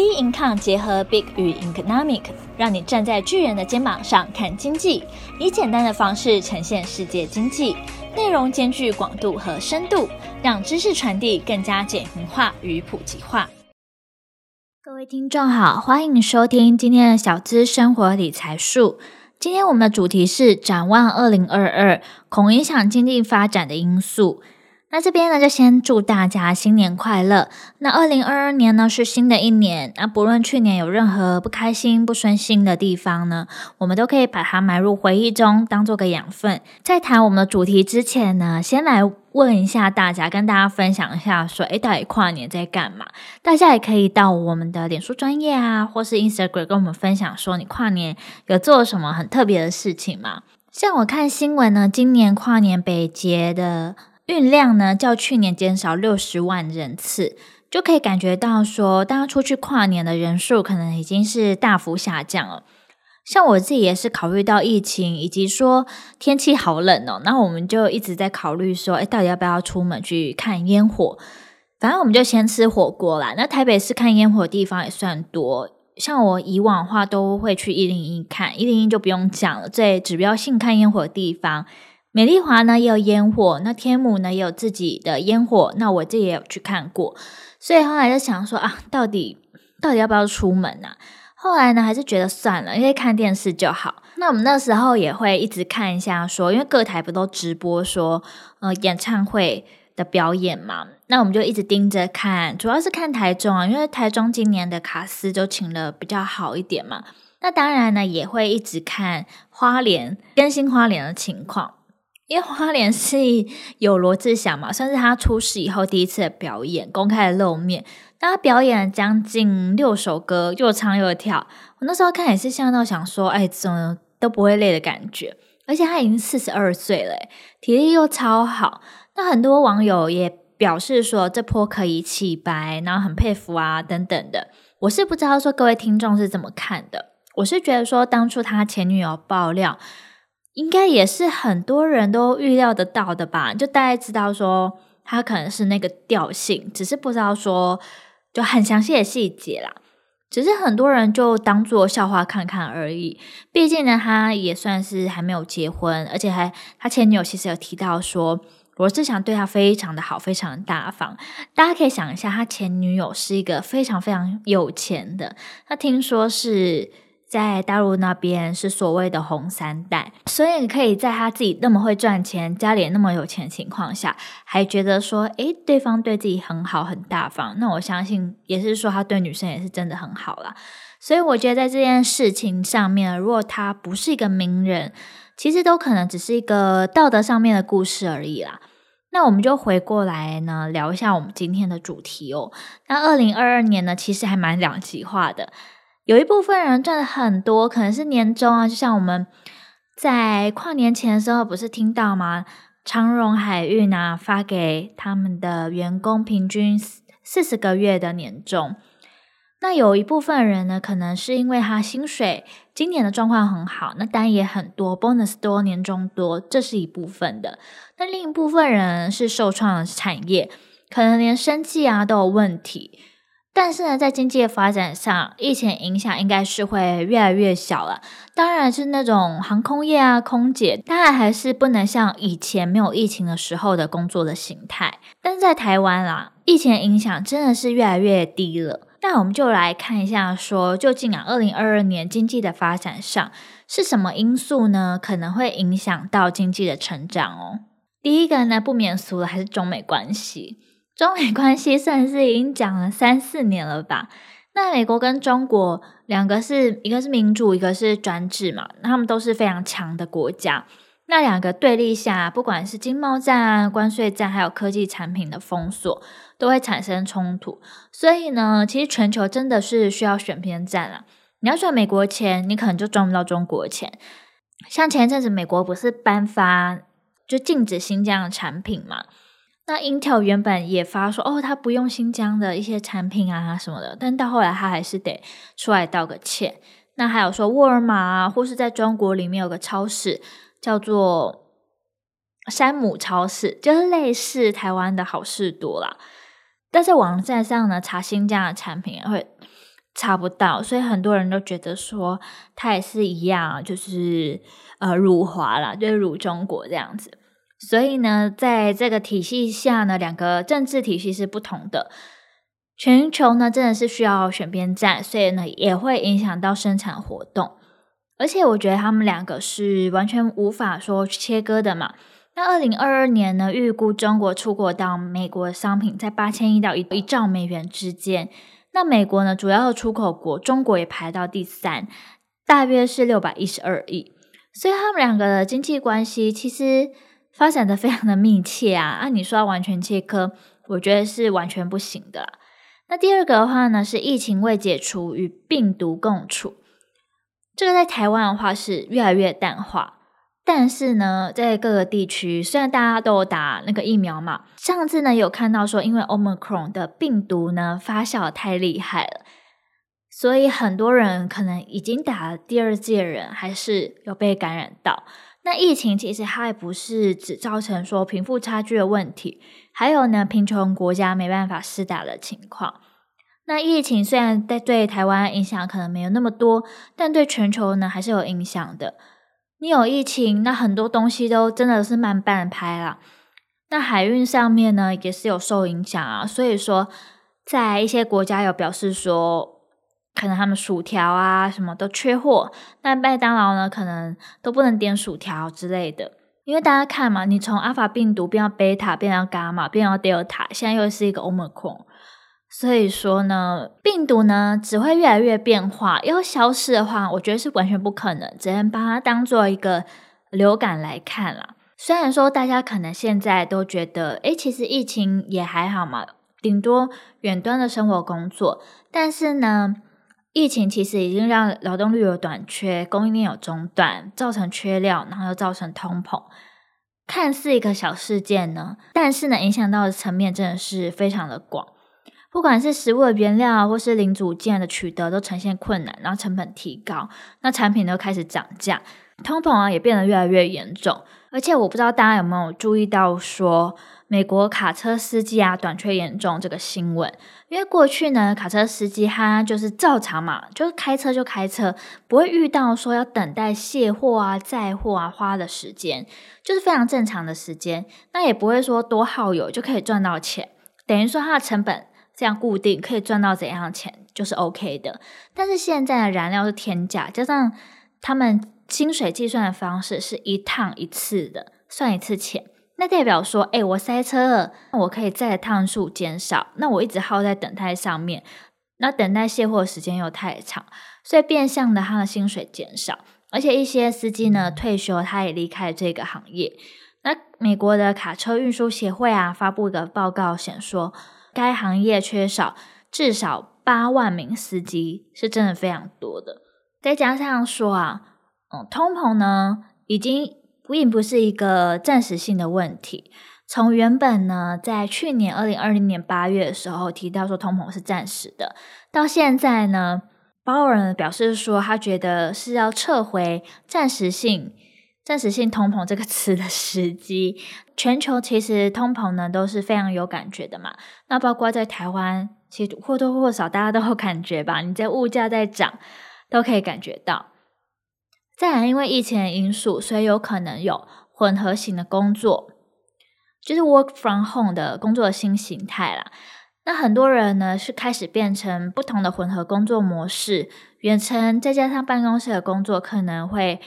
B Income 结合 Big 与 Economic，让你站在巨人的肩膀上看经济，以简单的方式呈现世界经济，内容兼具广度和深度，让知识传递更加简明化与普及化。各位听众好，欢迎收听今天的小资生活理财术。今天我们的主题是展望二零二二，恐影响经济发展的因素。那这边呢，就先祝大家新年快乐。那二零二二年呢，是新的一年。那不论去年有任何不开心、不顺心的地方呢，我们都可以把它埋入回忆中，当做个养分。在谈我们的主题之前呢，先来问一下大家，跟大家分享一下，说，诶，到底跨年在干嘛？大家也可以到我们的脸书专业啊，或是 Instagram 跟我们分享，说你跨年有做什么很特别的事情吗？像我看新闻呢，今年跨年北捷的。运量呢，较去年减少六十万人次，就可以感觉到说，大家出去跨年的人数可能已经是大幅下降了。像我自己也是考虑到疫情，以及说天气好冷哦，那我们就一直在考虑说，诶，到底要不要出门去看烟火？反正我们就先吃火锅啦。那台北市看烟火的地方也算多，像我以往的话都会去一零一看，一零一就不用讲了，最指标性看烟火的地方。美丽华呢也有烟火，那天母呢也有自己的烟火，那我自己也有去看过，所以后来就想说啊，到底到底要不要出门呢？啊？后来呢还是觉得算了，因为看电视就好。那我们那时候也会一直看一下说，说因为各台不都直播说呃演唱会的表演嘛，那我们就一直盯着看，主要是看台中啊，因为台中今年的卡司就请了比较好一点嘛。那当然呢也会一直看花莲更新花莲的情况。因为花莲是有罗志祥嘛，算是他出事以后第一次的表演，公开的露面。他表演了将近六首歌，又唱又跳。我那时候看也是像到想说，哎，怎么都不会累的感觉。而且他已经四十二岁了，体力又超好。那很多网友也表示说，这波可以起白，然后很佩服啊，等等的。我是不知道说各位听众是怎么看的。我是觉得说，当初他前女友爆料。应该也是很多人都预料得到的吧？就大概知道说他可能是那个调性，只是不知道说就很详细的细节啦。只是很多人就当做笑话看看而已。毕竟呢，他也算是还没有结婚，而且还他前女友其实有提到说罗志祥对他非常的好，非常的大方。大家可以想一下，他前女友是一个非常非常有钱的，他听说是。在大陆那边是所谓的红三代，所以你可以在他自己那么会赚钱、家里那么有钱的情况下，还觉得说，诶，对方对自己很好、很大方。那我相信也是说他对女生也是真的很好啦。所以我觉得在这件事情上面，如果他不是一个名人，其实都可能只是一个道德上面的故事而已啦。那我们就回过来呢，聊一下我们今天的主题哦。那二零二二年呢，其实还蛮两极化的。有一部分人赚了很多，可能是年终啊，就像我们在跨年前的时候，不是听到吗？长荣海运啊，发给他们的员工平均四十个月的年终。那有一部分人呢，可能是因为他薪水今年的状况很好，那单也很多，bonus 多，年终多，这是一部分的。那另一部分人是受创的产业，可能连生计啊都有问题。但是呢，在经济的发展上，疫情影响应该是会越来越小了。当然是那种航空业啊、空姐，当然还是不能像以前没有疫情的时候的工作的形态。但是在台湾啦，疫情影响真的是越来越低了。那我们就来看一下说，说究竟啊，二零二二年经济的发展上是什么因素呢？可能会影响到经济的成长哦。第一个呢，不免俗的还是中美关系。中美关系算是已经讲了三四年了吧？那美国跟中国两个是一个是民主，一个是专制嘛，他们都是非常强的国家。那两个对立下，不管是经贸战啊、关税战，还有科技产品的封锁，都会产生冲突。所以呢，其实全球真的是需要选边站了。你要赚美国钱，你可能就赚不到中国钱。像前一阵子美国不是颁发就禁止新疆的产品嘛？那 Intel 原本也发说，哦，他不用新疆的一些产品啊什么的，但到后来他还是得出来道个歉。那还有说沃尔玛啊，或是在中国里面有个超市叫做山姆超市，就是类似台湾的好事多啦。但在网站上呢，查新疆的产品会查不到，所以很多人都觉得说它也是一样，就是呃辱华啦，就是辱中国这样子。所以呢，在这个体系下呢，两个政治体系是不同的。全球呢，真的是需要选边站，所以呢，也会影响到生产活动。而且我觉得他们两个是完全无法说切割的嘛。那二零二二年呢，预估中国出口到美国的商品在八千亿到一一兆美元之间。那美国呢，主要的出口国，中国也排到第三，大约是六百一十二亿。所以他们两个的经济关系其实发展的非常的密切啊。按你说完全切割，我觉得是完全不行的。那第二个的话呢，是疫情未解除与病毒共处，这个在台湾的话是越来越淡化。但是呢，在各个地区，虽然大家都有打那个疫苗嘛，上次呢有看到说，因为 Omicron 的病毒呢发酵太厉害了，所以很多人可能已经打了第二剂的人，还是有被感染到。那疫情其实它也不是只造成说贫富差距的问题，还有呢贫穷国家没办法施打的情况。那疫情虽然在对台湾影响可能没有那么多，但对全球呢还是有影响的。你有疫情，那很多东西都真的是慢半拍了。那海运上面呢，也是有受影响啊。所以说，在一些国家有表示说，可能他们薯条啊什么都缺货，那麦当劳呢，可能都不能点薯条之类的。因为大家看嘛，你从阿法病毒变到贝塔，变到伽马，变到德尔塔，现在又是一个欧米克。所以说呢，病毒呢只会越来越变化，要消失的话，我觉得是完全不可能，只能把它当做一个流感来看啦。虽然说大家可能现在都觉得，诶，其实疫情也还好嘛，顶多远端的生活工作，但是呢，疫情其实已经让劳动力有短缺，供应链有中断，造成缺料，然后又造成通膨。看似一个小事件呢，但是呢，影响到的层面真的是非常的广。不管是食物的原料或是零组件的取得都呈现困难，然后成本提高，那产品都开始涨价，通膨啊也变得越来越严重。而且我不知道大家有没有注意到说，美国卡车司机啊短缺严重这个新闻，因为过去呢卡车司机他就是照常嘛，就是开车就开车，不会遇到说要等待卸货啊载货啊花的时间，就是非常正常的时间，那也不会说多耗油就可以赚到钱，等于说它的成本。这样固定可以赚到怎样的钱就是 OK 的，但是现在的燃料是天价，加上他们薪水计算的方式是一趟一次的，算一次钱，那代表说，哎，我塞车了，我可以载的趟数减少，那我一直耗在等待上面，那等待卸货时间又太长，所以变相的他的薪水减少，而且一些司机呢退休，他也离开了这个行业。那美国的卡车运输协会啊发布一个报告显说。该行业缺少至少八万名司机，是真的非常多的。再加上说啊，嗯，通膨呢，已经并不是一个暂时性的问题。从原本呢，在去年二零二零年八月的时候提到说通膨是暂时的，到现在呢，鲍尔表示说他觉得是要撤回暂时性。暂时性通膨这个词的时机，全球其实通膨呢都是非常有感觉的嘛。那包括在台湾，其实或多或少大家都有感觉吧。你在物价在涨，都可以感觉到。再来，因为疫情的因素，所以有可能有混合型的工作，就是 work from home 的工作新形态啦。那很多人呢是开始变成不同的混合工作模式，远程再加上办公室的工作可能会。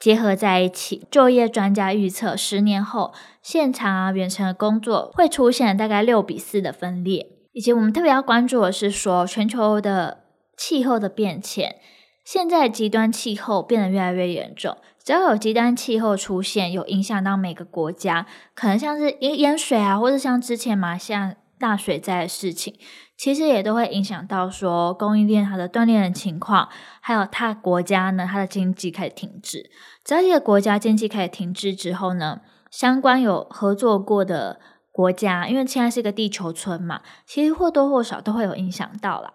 结合在一起，就业专家预测，十年后现场啊、远程的工作会出现大概六比四的分裂。以及我们特别要关注的是说，全球的气候的变迁，现在极端气候变得越来越严重。只要有极端气候出现，有影响到每个国家，可能像是淹淹水啊，或者像之前马来西亚大水灾的事情。其实也都会影响到说供应链它的断裂的情况，还有它国家呢，它的经济开始停滞。只要一个国家经济开始停滞之后呢，相关有合作过的国家，因为现在是一个地球村嘛，其实或多或少都会有影响到啦。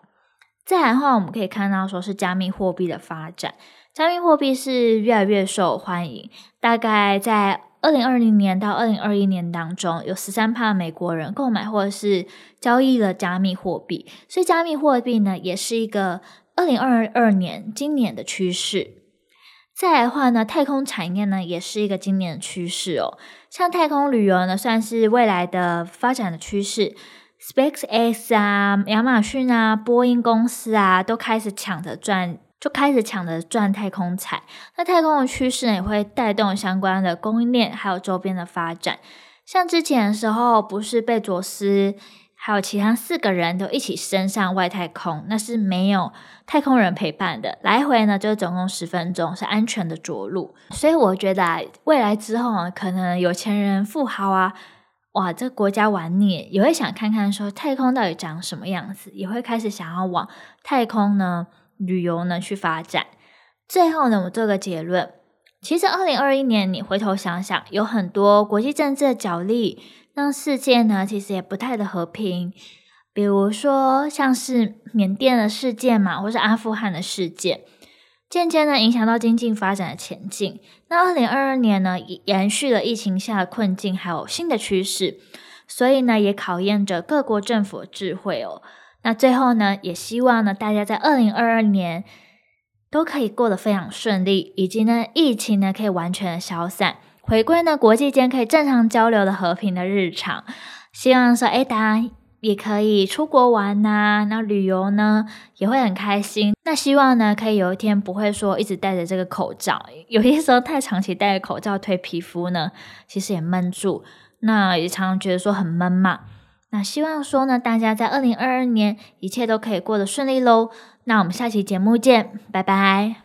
再来的话，我们可以看到说是加密货币的发展，加密货币是越来越受欢迎，大概在。二零二零年到二零二一年当中，有十三趴美国人购买或者是交易了加密货币，所以加密货币呢，也是一个二零二二年今年的趋势。再来的话呢，太空产业呢也是一个今年的趋势哦。像太空旅游呢，算是未来的发展的趋势。SpaceX 啊，亚马逊啊，波音公司啊，都开始抢着赚，就开始抢着赚太空财。那太空的趋势呢，也会带动相关的供应链，还有周边的发展。像之前的时候，不是贝佐斯还有其他四个人都一起升上外太空，那是没有太空人陪伴的，来回呢就总共十分钟，是安全的着陆。所以我觉得啊，未来之后啊，可能有钱人、富豪啊，哇，这个国家玩腻，也会想看看说太空到底长什么样子，也会开始想要往太空呢旅游呢去发展。最后呢，我做个结论。其实，二零二一年你回头想想，有很多国际政治的角力，让世界呢其实也不太的和平。比如说，像是缅甸的事件嘛，或是阿富汗的事件，渐渐的影响到经济发展的前进。那二零二二年呢，延续了疫情下的困境，还有新的趋势，所以呢，也考验着各国政府的智慧哦。那最后呢，也希望呢，大家在二零二二年，都可以过得非常顺利，以及呢，疫情呢可以完全的消散，回归呢国际间可以正常交流的和平的日常。希望说，哎，大家也可以出国玩呐、那旅游呢也会很开心。那希望呢，可以有一天不会说一直戴着这个口罩，有些时候太长期戴着口罩，对皮肤呢其实也闷住，那也常常觉得说很闷嘛。那希望说呢，大家在二零二二年一切都可以过得顺利喽。那我们下期节目见，拜拜。